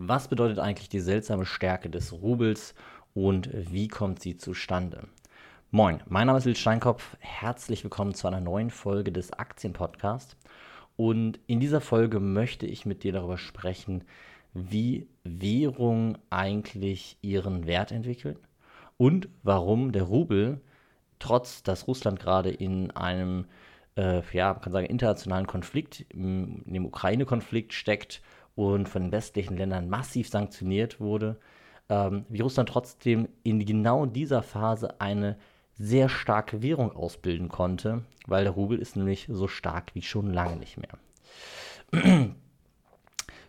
Was bedeutet eigentlich die seltsame Stärke des Rubels und wie kommt sie zustande? Moin, mein Name ist Lil Steinkopf. Herzlich willkommen zu einer neuen Folge des Aktienpodcasts. Und in dieser Folge möchte ich mit dir darüber sprechen, wie Währungen eigentlich ihren Wert entwickeln und warum der Rubel, trotz dass Russland gerade in einem äh, ja, man kann sagen, internationalen Konflikt, in dem Ukraine-Konflikt steckt und von den westlichen Ländern massiv sanktioniert wurde, ähm, wie Russland trotzdem in genau dieser Phase eine sehr starke Währung ausbilden konnte, weil der Rubel ist nämlich so stark wie schon lange nicht mehr.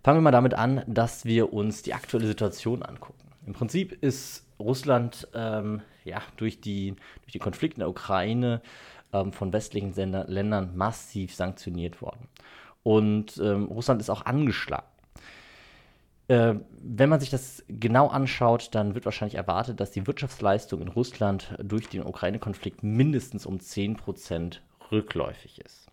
Fangen wir mal damit an, dass wir uns die aktuelle Situation angucken. Im Prinzip ist Russland ähm, ja, durch, die, durch den Konflikt in der Ukraine ähm, von westlichen Ländern massiv sanktioniert worden. Und ähm, Russland ist auch angeschlagen. Äh, wenn man sich das genau anschaut, dann wird wahrscheinlich erwartet, dass die Wirtschaftsleistung in Russland durch den Ukraine-Konflikt mindestens um 10% rückläufig ist.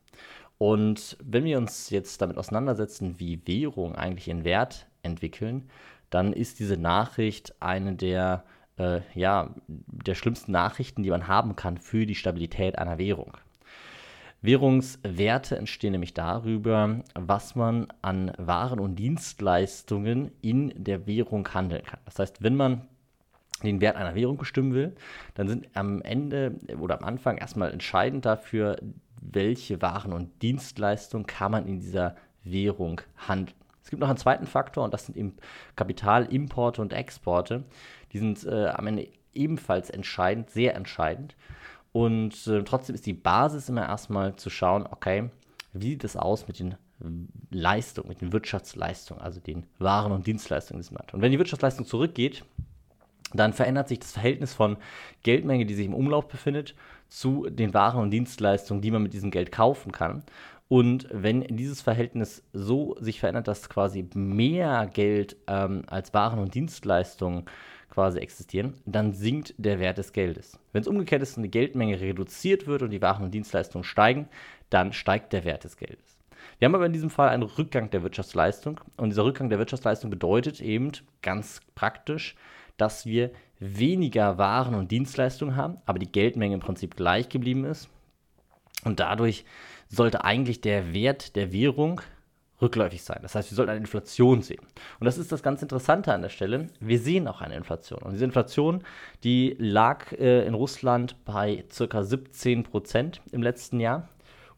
Und wenn wir uns jetzt damit auseinandersetzen, wie Währungen eigentlich ihren Wert entwickeln, dann ist diese Nachricht eine der, äh, ja, der schlimmsten Nachrichten, die man haben kann für die Stabilität einer Währung. Währungswerte entstehen nämlich darüber, was man an Waren und Dienstleistungen in der Währung handeln kann. Das heißt, wenn man den Wert einer Währung bestimmen will, dann sind am Ende oder am Anfang erstmal entscheidend dafür, welche Waren und Dienstleistungen kann man in dieser Währung handeln. Es gibt noch einen zweiten Faktor und das sind eben Kapitalimporte und Exporte. Die sind äh, am Ende ebenfalls entscheidend, sehr entscheidend. Und äh, trotzdem ist die Basis immer erstmal zu schauen, okay, wie sieht es aus mit den Leistungen, mit den Wirtschaftsleistungen, also den Waren und Dienstleistungen des Marktes. Und wenn die Wirtschaftsleistung zurückgeht, dann verändert sich das Verhältnis von Geldmenge, die sich im Umlauf befindet, zu den Waren und Dienstleistungen, die man mit diesem Geld kaufen kann. Und wenn dieses Verhältnis so sich verändert, dass quasi mehr Geld ähm, als Waren und Dienstleistungen quasi existieren, dann sinkt der Wert des Geldes. Wenn es umgekehrt ist und die Geldmenge reduziert wird und die Waren und Dienstleistungen steigen, dann steigt der Wert des Geldes. Wir haben aber in diesem Fall einen Rückgang der Wirtschaftsleistung und dieser Rückgang der Wirtschaftsleistung bedeutet eben ganz praktisch, dass wir weniger Waren und Dienstleistungen haben, aber die Geldmenge im Prinzip gleich geblieben ist. Und dadurch sollte eigentlich der Wert der Währung rückläufig sein. Das heißt, wir sollten eine Inflation sehen. Und das ist das ganz Interessante an der Stelle. Wir sehen auch eine Inflation. Und diese Inflation, die lag äh, in Russland bei ca. 17 Prozent im letzten Jahr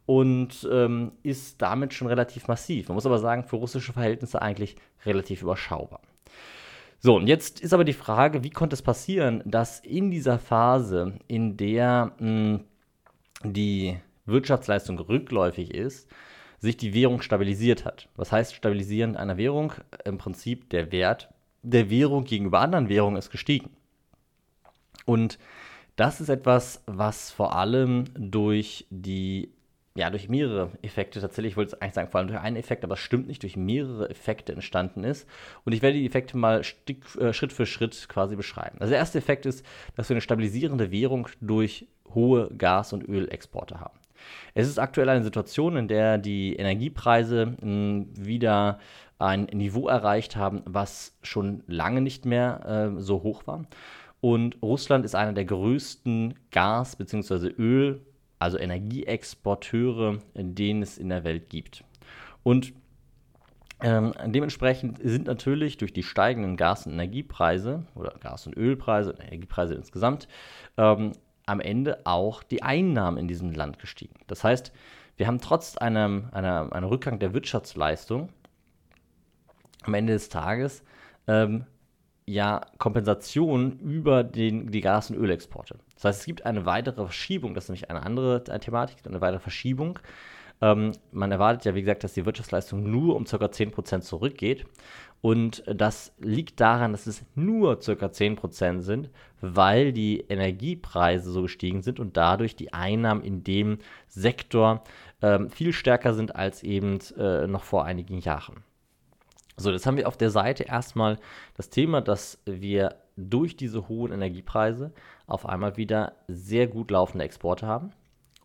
und ähm, ist damit schon relativ massiv. Man muss aber sagen, für russische Verhältnisse eigentlich relativ überschaubar. So, und jetzt ist aber die Frage, wie konnte es passieren, dass in dieser Phase, in der mh, die Wirtschaftsleistung rückläufig ist, sich die Währung stabilisiert hat. Was heißt stabilisieren einer Währung? Im Prinzip der Wert der Währung gegenüber anderen Währungen ist gestiegen. Und das ist etwas, was vor allem durch die, ja, durch mehrere Effekte tatsächlich, ich wollte eigentlich sagen, vor allem durch einen Effekt, aber es stimmt nicht, durch mehrere Effekte entstanden ist. Und ich werde die Effekte mal Stück, äh, Schritt für Schritt quasi beschreiben. Also der erste Effekt ist, dass wir eine stabilisierende Währung durch hohe Gas- und Ölexporte haben. Es ist aktuell eine Situation, in der die Energiepreise hm, wieder ein Niveau erreicht haben, was schon lange nicht mehr äh, so hoch war. Und Russland ist einer der größten Gas- bzw. Öl-, also Energieexporteure, den es in der Welt gibt. Und ähm, dementsprechend sind natürlich durch die steigenden Gas- und Energiepreise oder Gas- und Ölpreise, Energiepreise insgesamt, ähm, am Ende auch die Einnahmen in diesem Land gestiegen. Das heißt, wir haben trotz einem, einer, einem Rückgang der Wirtschaftsleistung am Ende des Tages ähm, ja Kompensation über den, die Gas- und Ölexporte. Das heißt, es gibt eine weitere Verschiebung, das ist nämlich eine andere Thematik, eine weitere Verschiebung. Ähm, man erwartet ja, wie gesagt, dass die Wirtschaftsleistung nur um ca. 10% zurückgeht. Und das liegt daran, dass es nur ca. 10% sind, weil die Energiepreise so gestiegen sind und dadurch die Einnahmen in dem Sektor ähm, viel stärker sind als eben äh, noch vor einigen Jahren. So, jetzt haben wir auf der Seite erstmal das Thema, dass wir durch diese hohen Energiepreise auf einmal wieder sehr gut laufende Exporte haben.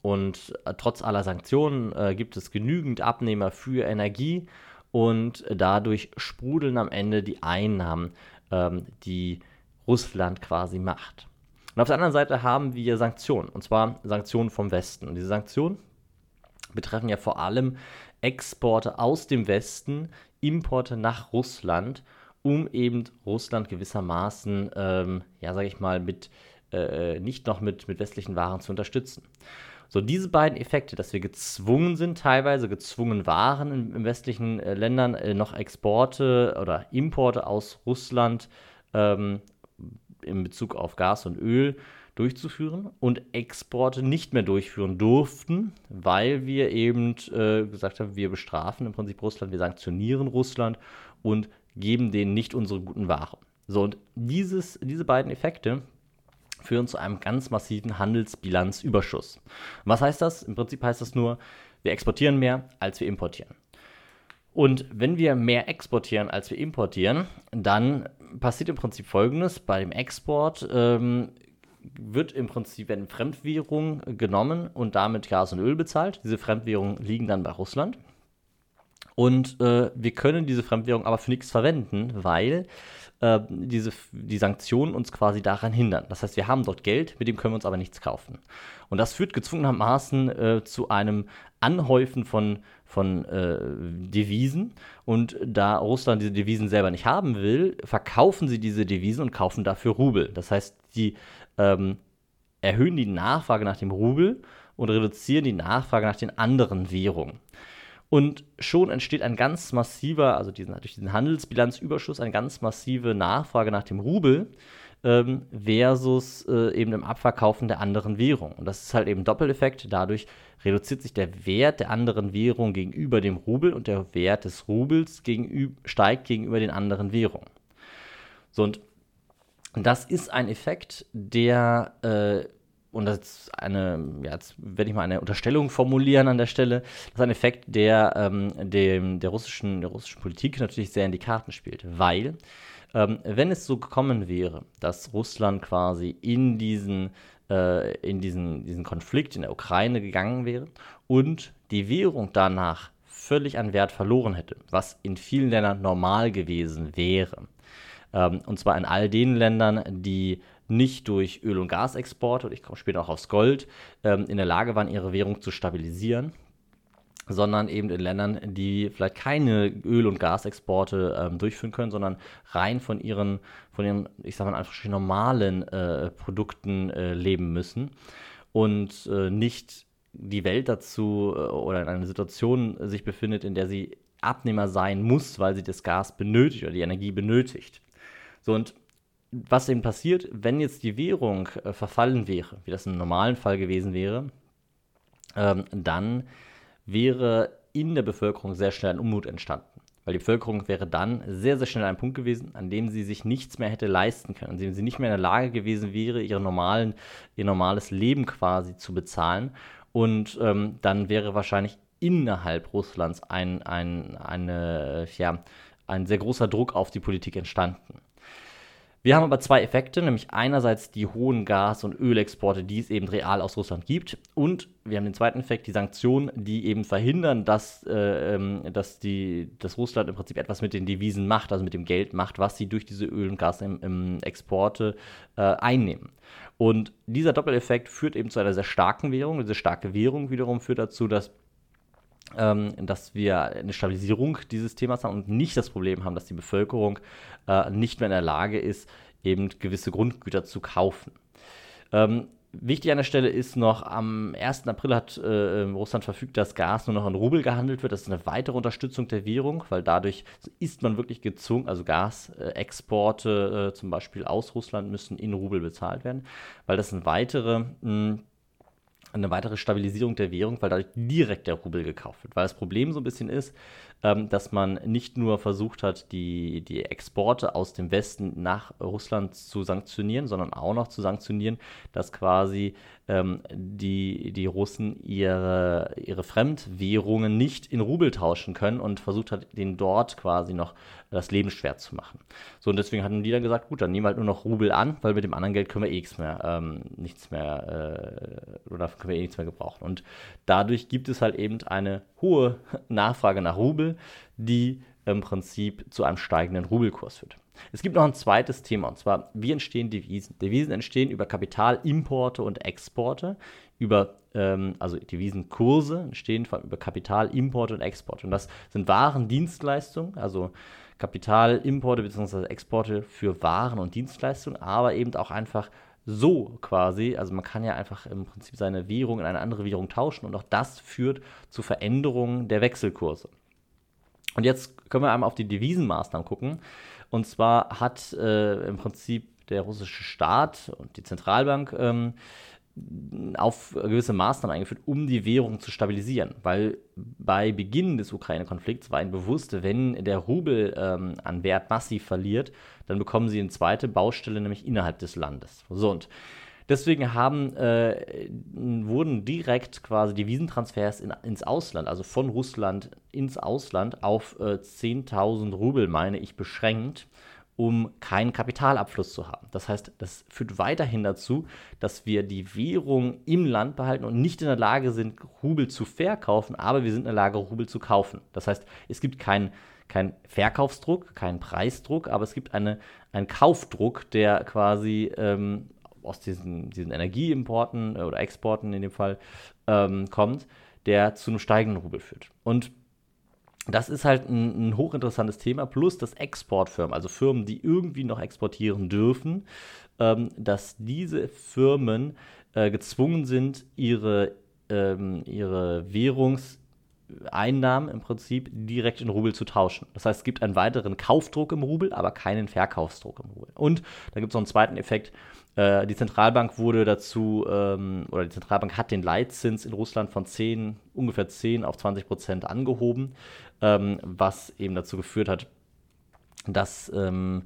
Und äh, trotz aller Sanktionen äh, gibt es genügend Abnehmer für Energie und dadurch sprudeln am Ende die Einnahmen, ähm, die Russland quasi macht. Und auf der anderen Seite haben wir Sanktionen, und zwar Sanktionen vom Westen. Und diese Sanktionen betreffen ja vor allem Exporte aus dem Westen, Importe nach Russland, um eben Russland gewissermaßen, ähm, ja, sage ich mal, mit, äh, nicht noch mit, mit westlichen Waren zu unterstützen. So, diese beiden Effekte, dass wir gezwungen sind, teilweise gezwungen waren in, in westlichen äh, Ländern äh, noch Exporte oder Importe aus Russland ähm, in Bezug auf Gas und Öl durchzuführen und Exporte nicht mehr durchführen durften, weil wir eben äh, gesagt haben, wir bestrafen im Prinzip Russland, wir sanktionieren Russland und geben denen nicht unsere guten Waren. So, und dieses, diese beiden Effekte führen zu einem ganz massiven Handelsbilanzüberschuss. Was heißt das? Im Prinzip heißt das nur, wir exportieren mehr, als wir importieren. Und wenn wir mehr exportieren, als wir importieren, dann passiert im Prinzip Folgendes. Bei dem Export ähm, wird im Prinzip eine Fremdwährung genommen und damit Gas und Öl bezahlt. Diese Fremdwährungen liegen dann bei Russland. Und äh, wir können diese Fremdwährung aber für nichts verwenden, weil äh, diese, die Sanktionen uns quasi daran hindern. Das heißt, wir haben dort Geld, mit dem können wir uns aber nichts kaufen. Und das führt gezwungenermaßen äh, zu einem Anhäufen von, von äh, Devisen. Und da Russland diese Devisen selber nicht haben will, verkaufen sie diese Devisen und kaufen dafür Rubel. Das heißt, die ähm, erhöhen die Nachfrage nach dem Rubel und reduzieren die Nachfrage nach den anderen Währungen. Und schon entsteht ein ganz massiver, also diesen, durch diesen Handelsbilanzüberschuss, eine ganz massive Nachfrage nach dem Rubel ähm, versus äh, eben dem Abverkaufen der anderen Währung. Und das ist halt eben Doppeleffekt. Dadurch reduziert sich der Wert der anderen Währung gegenüber dem Rubel und der Wert des Rubels gegenüber, steigt gegenüber den anderen Währungen. So, und das ist ein Effekt, der äh, und das ist eine, ja, jetzt werde ich mal eine Unterstellung formulieren an der Stelle, das ist ein Effekt, der ähm, dem, der, russischen, der russischen Politik natürlich sehr in die Karten spielt, weil ähm, wenn es so gekommen wäre, dass Russland quasi in diesen, äh, in diesen, diesen Konflikt in der Ukraine gegangen wäre und die Währung danach völlig an Wert verloren hätte, was in vielen Ländern normal gewesen wäre, ähm, und zwar in all den Ländern, die nicht durch Öl- und Gasexporte, und ich komme später auch aufs Gold, ähm, in der Lage waren, ihre Währung zu stabilisieren, sondern eben in Ländern, die vielleicht keine Öl- und Gasexporte ähm, durchführen können, sondern rein von ihren, von ihren, ich sage mal einfach normalen äh, Produkten äh, leben müssen und äh, nicht die Welt dazu äh, oder in einer Situation sich befindet, in der sie Abnehmer sein muss, weil sie das Gas benötigt oder die Energie benötigt. So, und was eben passiert, wenn jetzt die Währung äh, verfallen wäre, wie das im normalen Fall gewesen wäre, ähm, dann wäre in der Bevölkerung sehr schnell ein Unmut entstanden. Weil die Bevölkerung wäre dann sehr, sehr schnell einem Punkt gewesen, an dem sie sich nichts mehr hätte leisten können, an dem sie nicht mehr in der Lage gewesen wäre, ihre normalen, ihr normales Leben quasi zu bezahlen. Und ähm, dann wäre wahrscheinlich innerhalb Russlands ein, ein, eine, ja, ein sehr großer Druck auf die Politik entstanden. Wir haben aber zwei Effekte, nämlich einerseits die hohen Gas- und Ölexporte, die es eben real aus Russland gibt, und wir haben den zweiten Effekt, die Sanktionen, die eben verhindern, dass, äh, ähm, dass, die, dass Russland im Prinzip etwas mit den Devisen macht, also mit dem Geld macht, was sie durch diese Öl- und Gasexporte äh, einnehmen. Und dieser Doppeleffekt führt eben zu einer sehr starken Währung. Diese starke Währung wiederum führt dazu, dass ähm, dass wir eine Stabilisierung dieses Themas haben und nicht das Problem haben, dass die Bevölkerung äh, nicht mehr in der Lage ist, eben gewisse Grundgüter zu kaufen. Ähm, Wichtig an der Stelle ist noch, am 1. April hat äh, Russland verfügt, dass Gas nur noch in Rubel gehandelt wird. Das ist eine weitere Unterstützung der Währung, weil dadurch ist man wirklich gezwungen, also Gasexporte äh, zum Beispiel aus Russland müssen in Rubel bezahlt werden, weil das eine weitere mh, eine weitere Stabilisierung der Währung, weil dadurch direkt der Rubel gekauft wird. Weil das Problem so ein bisschen ist, ähm, dass man nicht nur versucht hat, die, die Exporte aus dem Westen nach Russland zu sanktionieren, sondern auch noch zu sanktionieren, dass quasi ähm, die, die Russen ihre, ihre Fremdwährungen nicht in Rubel tauschen können und versucht hat, den dort quasi noch das Leben schwer zu machen. So, und deswegen hatten die dann gesagt, gut, dann nehmen wir halt nur noch Rubel an, weil mit dem anderen Geld können wir eh nichts mehr, ähm, nichts mehr, äh, oder können wir eh nichts mehr gebrauchen. Und dadurch gibt es halt eben eine hohe Nachfrage nach Rubel, die im Prinzip zu einem steigenden Rubelkurs führt. Es gibt noch ein zweites Thema, und zwar, wie entstehen Devisen? Devisen entstehen über Kapitalimporte und Exporte, über, ähm, also Devisenkurse entstehen vor allem über Kapitalimporte und Exporte. Und das sind Waren, Dienstleistungen, also Kapitalimporte bzw. Exporte für Waren und Dienstleistungen, aber eben auch einfach so quasi. Also man kann ja einfach im Prinzip seine Währung in eine andere Währung tauschen und auch das führt zu Veränderungen der Wechselkurse. Und jetzt können wir einmal auf die Devisenmaßnahmen gucken. Und zwar hat äh, im Prinzip der russische Staat und die Zentralbank ähm, auf gewisse Maßnahmen eingeführt, um die Währung zu stabilisieren. Weil bei Beginn des Ukraine-Konflikts war ihnen bewusst, wenn der Rubel ähm, an Wert massiv verliert, dann bekommen sie eine zweite Baustelle, nämlich innerhalb des Landes. So und deswegen haben, äh, wurden direkt quasi Devisentransfers in, ins Ausland, also von Russland ins Ausland, auf äh, 10.000 Rubel, meine ich, beschränkt um keinen Kapitalabfluss zu haben. Das heißt, das führt weiterhin dazu, dass wir die Währung im Land behalten und nicht in der Lage sind, Rubel zu verkaufen, aber wir sind in der Lage, Rubel zu kaufen. Das heißt, es gibt keinen kein Verkaufsdruck, keinen Preisdruck, aber es gibt eine, einen Kaufdruck, der quasi ähm, aus diesen, diesen Energieimporten äh, oder Exporten in dem Fall ähm, kommt, der zu einem steigenden Rubel führt. Und das ist halt ein, ein, hochinteressantes Thema, plus dass Exportfirmen, also Firmen, die irgendwie noch exportieren dürfen, ähm, dass diese Firmen äh, gezwungen sind, ihre, ähm, ihre Währungseinnahmen im Prinzip direkt in Rubel zu tauschen. Das heißt, es gibt einen weiteren Kaufdruck im Rubel, aber keinen Verkaufsdruck im Rubel. Und da gibt es noch einen zweiten Effekt, äh, die Zentralbank wurde dazu, ähm, oder die Zentralbank hat den Leitzins in Russland von 10, ungefähr 10 auf 20 Prozent angehoben, ähm, was eben dazu geführt hat, dass ähm,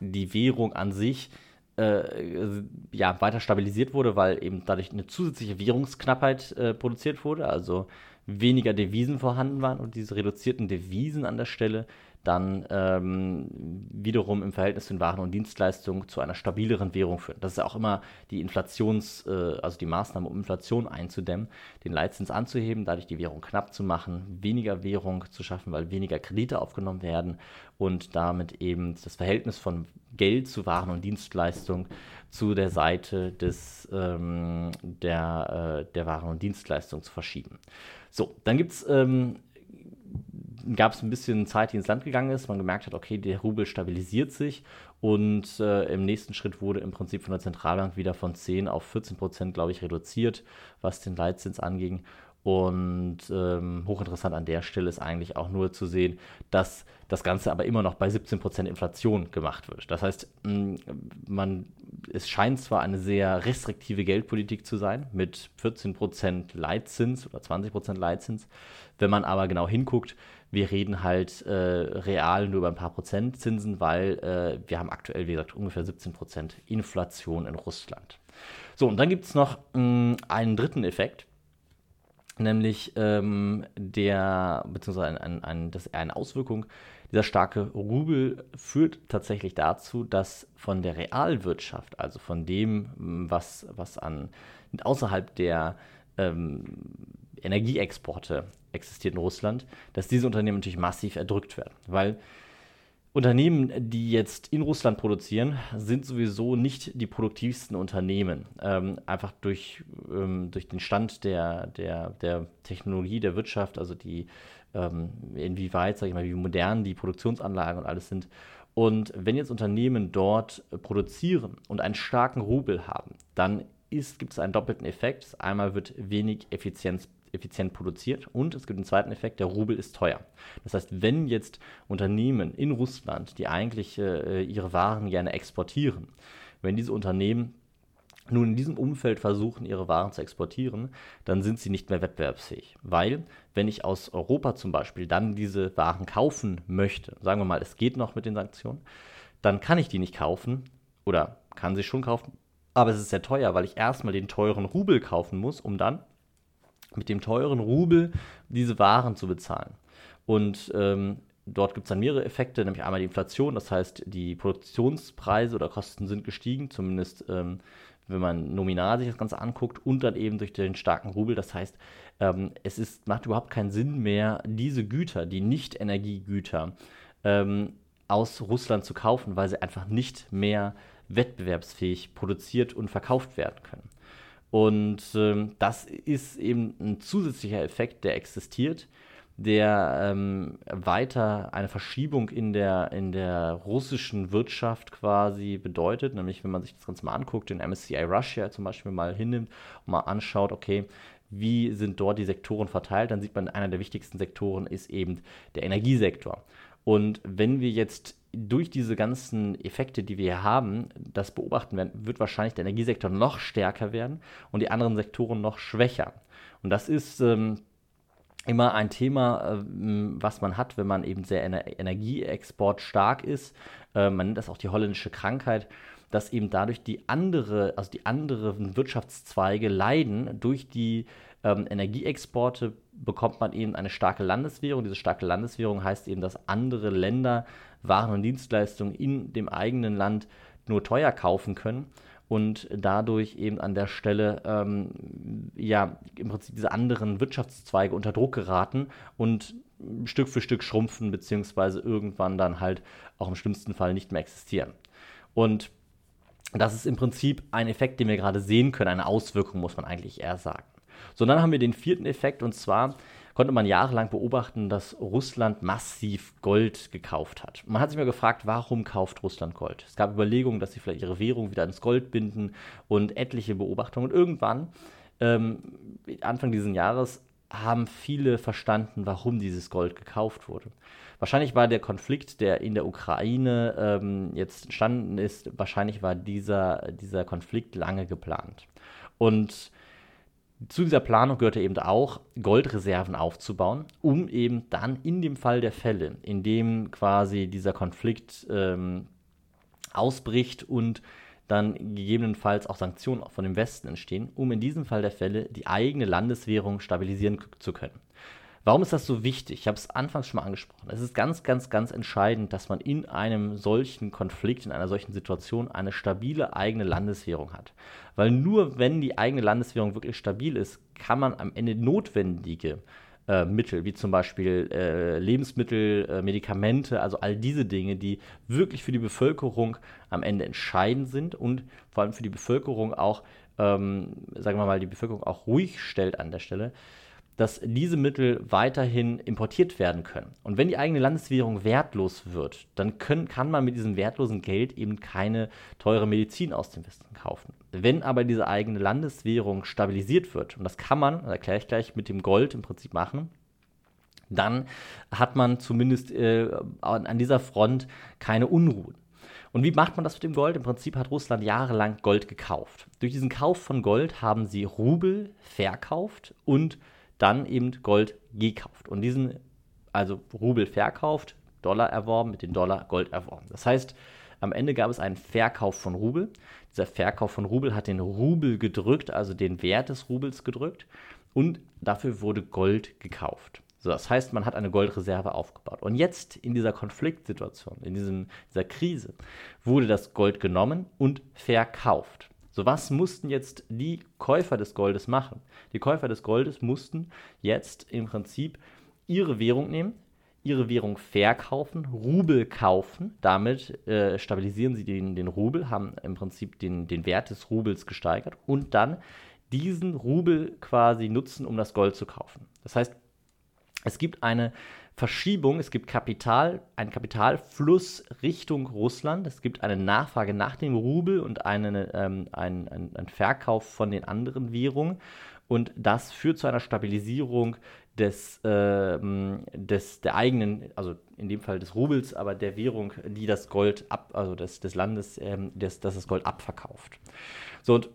die Währung an sich äh, ja, weiter stabilisiert wurde, weil eben dadurch eine zusätzliche Währungsknappheit äh, produziert wurde, also weniger Devisen vorhanden waren und diese reduzierten Devisen an der Stelle dann ähm, wiederum im Verhältnis zu den Waren und Dienstleistungen zu einer stabileren Währung führen. Das ist ja auch immer die Inflations-, äh, also die Maßnahme, um Inflation einzudämmen, den Leitzins anzuheben, dadurch die Währung knapp zu machen, weniger Währung zu schaffen, weil weniger Kredite aufgenommen werden und damit eben das Verhältnis von Geld zu Waren und Dienstleistungen zu der Seite des, ähm, der, äh, der Waren und Dienstleistungen zu verschieben. So, dann gibt es ähm, gab es ein bisschen Zeit, die ins Land gegangen ist. Man gemerkt hat, okay, der Rubel stabilisiert sich und äh, im nächsten Schritt wurde im Prinzip von der Zentralbank wieder von 10 auf 14 Prozent, glaube ich, reduziert, was den Leitzins anging. Und ähm, hochinteressant an der Stelle ist eigentlich auch nur zu sehen, dass das Ganze aber immer noch bei 17% Inflation gemacht wird. Das heißt, man, es scheint zwar eine sehr restriktive Geldpolitik zu sein, mit 14% Leitzins oder 20% Leitzins. Wenn man aber genau hinguckt, wir reden halt äh, real nur über ein paar Prozent Zinsen, weil äh, wir haben aktuell, wie gesagt, ungefähr 17% Inflation in Russland. So, und dann gibt es noch mh, einen dritten Effekt nämlich ähm, der, beziehungsweise ein, ein, ein, das, eine Auswirkung, dieser starke Rubel führt tatsächlich dazu, dass von der Realwirtschaft, also von dem, was, was an außerhalb der ähm, Energieexporte existiert in Russland, dass diese Unternehmen natürlich massiv erdrückt werden. Weil Unternehmen, die jetzt in Russland produzieren, sind sowieso nicht die produktivsten Unternehmen. Ähm, einfach durch, ähm, durch den Stand der, der, der Technologie, der Wirtschaft, also die, ähm, inwieweit, sage ich mal, wie modern die Produktionsanlagen und alles sind. Und wenn jetzt Unternehmen dort produzieren und einen starken Rubel haben, dann gibt es einen doppelten Effekt. Einmal wird wenig Effizienz effizient produziert und es gibt einen zweiten Effekt, der Rubel ist teuer. Das heißt, wenn jetzt Unternehmen in Russland, die eigentlich äh, ihre Waren gerne exportieren, wenn diese Unternehmen nun in diesem Umfeld versuchen, ihre Waren zu exportieren, dann sind sie nicht mehr wettbewerbsfähig. Weil, wenn ich aus Europa zum Beispiel dann diese Waren kaufen möchte, sagen wir mal, es geht noch mit den Sanktionen, dann kann ich die nicht kaufen oder kann sie schon kaufen, aber es ist sehr teuer, weil ich erstmal den teuren Rubel kaufen muss, um dann mit dem teuren Rubel diese Waren zu bezahlen. Und ähm, dort gibt es dann mehrere Effekte, nämlich einmal die Inflation, das heißt, die Produktionspreise oder Kosten sind gestiegen, zumindest ähm, wenn man nominal sich das Ganze anguckt, und dann eben durch den starken Rubel. Das heißt, ähm, es ist, macht überhaupt keinen Sinn mehr, diese Güter, die Nicht-Energiegüter, ähm, aus Russland zu kaufen, weil sie einfach nicht mehr wettbewerbsfähig produziert und verkauft werden können. Und ähm, das ist eben ein zusätzlicher Effekt, der existiert, der ähm, weiter eine Verschiebung in der, in der russischen Wirtschaft quasi bedeutet. Nämlich, wenn man sich das Ganze mal anguckt, den MSCI Russia zum Beispiel mal hinnimmt und mal anschaut, okay, wie sind dort die Sektoren verteilt, dann sieht man, einer der wichtigsten Sektoren ist eben der Energiesektor. Und wenn wir jetzt durch diese ganzen Effekte, die wir hier haben, das beobachten werden, wird wahrscheinlich der Energiesektor noch stärker werden und die anderen Sektoren noch schwächer. Und das ist ähm, immer ein Thema, ähm, was man hat, wenn man eben sehr ener Energieexport stark ist. Äh, man nennt das auch die holländische Krankheit dass eben dadurch die andere, also die anderen Wirtschaftszweige leiden durch die ähm, Energieexporte bekommt man eben eine starke Landeswährung. Diese starke Landeswährung heißt eben, dass andere Länder Waren und Dienstleistungen in dem eigenen Land nur teuer kaufen können und dadurch eben an der Stelle ähm, ja im Prinzip diese anderen Wirtschaftszweige unter Druck geraten und Stück für Stück schrumpfen, beziehungsweise irgendwann dann halt auch im schlimmsten Fall nicht mehr existieren. Und das ist im Prinzip ein Effekt, den wir gerade sehen können, eine Auswirkung, muss man eigentlich eher sagen. So, dann haben wir den vierten Effekt und zwar konnte man jahrelang beobachten, dass Russland massiv Gold gekauft hat. Man hat sich mal gefragt, warum kauft Russland Gold? Es gab Überlegungen, dass sie vielleicht ihre Währung wieder ins Gold binden und etliche Beobachtungen. Und irgendwann, ähm, Anfang dieses Jahres, haben viele verstanden, warum dieses Gold gekauft wurde. Wahrscheinlich war der Konflikt, der in der Ukraine ähm, jetzt entstanden ist, wahrscheinlich war dieser, dieser Konflikt lange geplant. Und zu dieser Planung gehörte eben auch, Goldreserven aufzubauen, um eben dann in dem Fall der Fälle, in dem quasi dieser Konflikt ähm, ausbricht und dann gegebenenfalls auch Sanktionen von dem Westen entstehen, um in diesem Fall der Fälle die eigene Landeswährung stabilisieren zu können. Warum ist das so wichtig? Ich habe es anfangs schon mal angesprochen. Es ist ganz, ganz, ganz entscheidend, dass man in einem solchen Konflikt, in einer solchen Situation eine stabile eigene Landeswährung hat. Weil nur wenn die eigene Landeswährung wirklich stabil ist, kann man am Ende notwendige äh, Mittel, wie zum Beispiel äh, Lebensmittel, äh, Medikamente, also all diese Dinge, die wirklich für die Bevölkerung am Ende entscheidend sind und vor allem für die Bevölkerung auch, ähm, sagen wir mal, die Bevölkerung auch ruhig stellt an der Stelle, dass diese Mittel weiterhin importiert werden können. Und wenn die eigene Landeswährung wertlos wird, dann können, kann man mit diesem wertlosen Geld eben keine teure Medizin aus dem Westen kaufen. Wenn aber diese eigene Landeswährung stabilisiert wird, und das kann man, das erkläre ich gleich, mit dem Gold im Prinzip machen, dann hat man zumindest äh, an dieser Front keine Unruhen. Und wie macht man das mit dem Gold? Im Prinzip hat Russland jahrelang Gold gekauft. Durch diesen Kauf von Gold haben sie Rubel verkauft und dann eben Gold gekauft und diesen, also Rubel verkauft, Dollar erworben, mit den Dollar Gold erworben. Das heißt, am Ende gab es einen Verkauf von Rubel. Dieser Verkauf von Rubel hat den Rubel gedrückt, also den Wert des Rubels gedrückt und dafür wurde Gold gekauft. So, das heißt, man hat eine Goldreserve aufgebaut. Und jetzt in dieser Konfliktsituation, in diesem, dieser Krise, wurde das Gold genommen und verkauft. So, was mussten jetzt die Käufer des Goldes machen? Die Käufer des Goldes mussten jetzt im Prinzip ihre Währung nehmen, ihre Währung verkaufen, Rubel kaufen. Damit äh, stabilisieren sie den, den Rubel, haben im Prinzip den, den Wert des Rubels gesteigert und dann diesen Rubel quasi nutzen, um das Gold zu kaufen. Das heißt, es gibt eine Verschiebung, es gibt Kapital, einen Kapitalfluss Richtung Russland, es gibt eine Nachfrage nach dem Rubel und einen, ähm, einen, einen, einen Verkauf von den anderen Währungen. Und das führt zu einer Stabilisierung des, äh, des, der eigenen, also in dem Fall des Rubels, aber der Währung, die das Gold ab, also des, des Landes, ähm, des, das das Gold abverkauft. So, und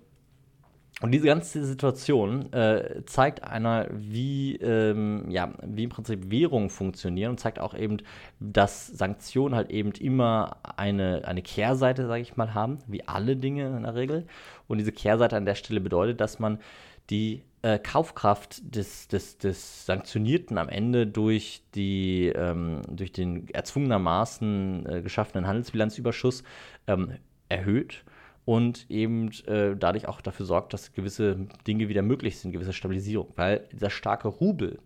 und diese ganze Situation äh, zeigt einer, wie, ähm, ja, wie im Prinzip Währungen funktionieren und zeigt auch eben, dass Sanktionen halt eben immer eine, eine Kehrseite, sage ich mal, haben, wie alle Dinge in der Regel. Und diese Kehrseite an der Stelle bedeutet, dass man die äh, Kaufkraft des, des, des Sanktionierten am Ende durch, die, ähm, durch den erzwungenermaßen äh, geschaffenen Handelsbilanzüberschuss ähm, erhöht und eben äh, dadurch auch dafür sorgt, dass gewisse Dinge wieder möglich sind, gewisse Stabilisierung. Weil dieser starke Rubel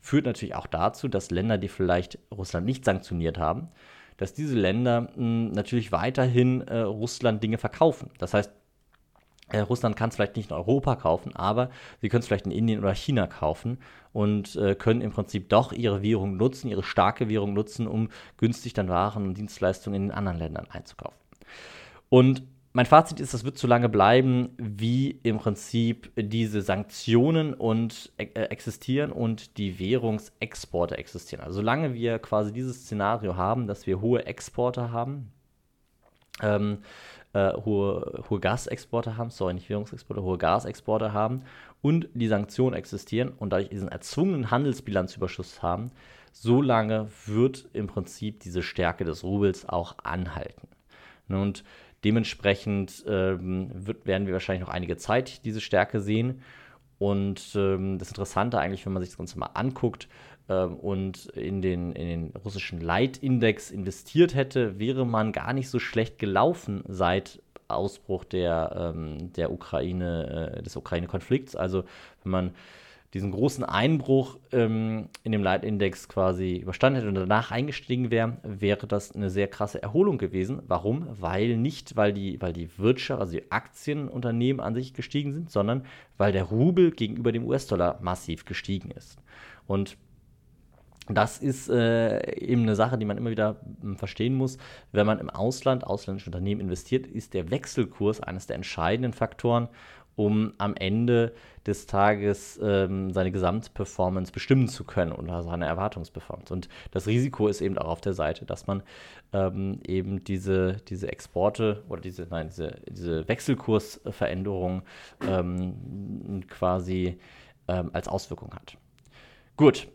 führt natürlich auch dazu, dass Länder, die vielleicht Russland nicht sanktioniert haben, dass diese Länder mh, natürlich weiterhin äh, Russland Dinge verkaufen. Das heißt, äh, Russland kann es vielleicht nicht in Europa kaufen, aber sie können es vielleicht in Indien oder China kaufen und äh, können im Prinzip doch ihre Währung nutzen, ihre starke Währung nutzen, um günstig dann Waren und Dienstleistungen in den anderen Ländern einzukaufen. Und mein Fazit ist, das wird so lange bleiben, wie im Prinzip diese Sanktionen und äh, existieren und die Währungsexporte existieren. Also solange wir quasi dieses Szenario haben, dass wir hohe Exporte haben, ähm, äh, hohe, hohe Gasexporte haben, sorry, nicht Währungsexporte, hohe Gasexporte haben und die Sanktionen existieren und dadurch diesen erzwungenen Handelsbilanzüberschuss haben, solange wird im Prinzip diese Stärke des Rubels auch anhalten. Und dementsprechend ähm, wird, werden wir wahrscheinlich noch einige Zeit diese Stärke sehen. Und ähm, das Interessante eigentlich, wenn man sich das Ganze mal anguckt, ähm, und in den, in den russischen Leitindex investiert hätte, wäre man gar nicht so schlecht gelaufen seit Ausbruch der, ähm, der Ukraine, äh, des Ukraine-Konflikts. Also wenn man diesen großen Einbruch ähm, in dem Leitindex quasi überstanden hätte und danach eingestiegen wäre, wäre das eine sehr krasse Erholung gewesen. Warum? Weil nicht, weil die, weil die Wirtschaft, also die Aktienunternehmen an sich gestiegen sind, sondern weil der Rubel gegenüber dem US-Dollar massiv gestiegen ist. Und das ist äh, eben eine Sache, die man immer wieder hm, verstehen muss. Wenn man im Ausland, ausländische Unternehmen investiert, ist der Wechselkurs eines der entscheidenden Faktoren, um am Ende des Tages ähm, seine Gesamtperformance bestimmen zu können oder seine Erwartungsperformance. Und das Risiko ist eben auch auf der Seite, dass man ähm, eben diese, diese Exporte oder diese, nein, diese, diese Wechselkursveränderung ähm, quasi ähm, als Auswirkung hat. Gut,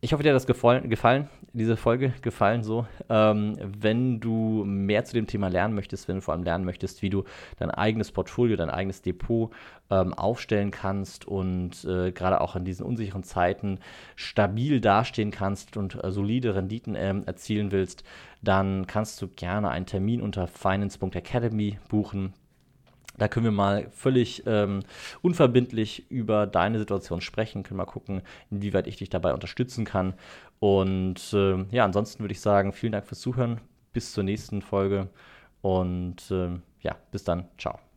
ich hoffe, dir hat das gefallen, gefallen diese Folge gefallen so. Ähm, wenn du mehr zu dem Thema lernen möchtest, wenn du vor allem lernen möchtest, wie du dein eigenes Portfolio, dein eigenes Depot ähm, aufstellen kannst und äh, gerade auch in diesen unsicheren Zeiten stabil dastehen kannst und äh, solide Renditen ähm, erzielen willst, dann kannst du gerne einen Termin unter finance.academy buchen. Da können wir mal völlig ähm, unverbindlich über deine Situation sprechen, können mal gucken, inwieweit ich dich dabei unterstützen kann. Und äh, ja, ansonsten würde ich sagen, vielen Dank fürs Zuhören. Bis zur nächsten Folge und äh, ja, bis dann. Ciao.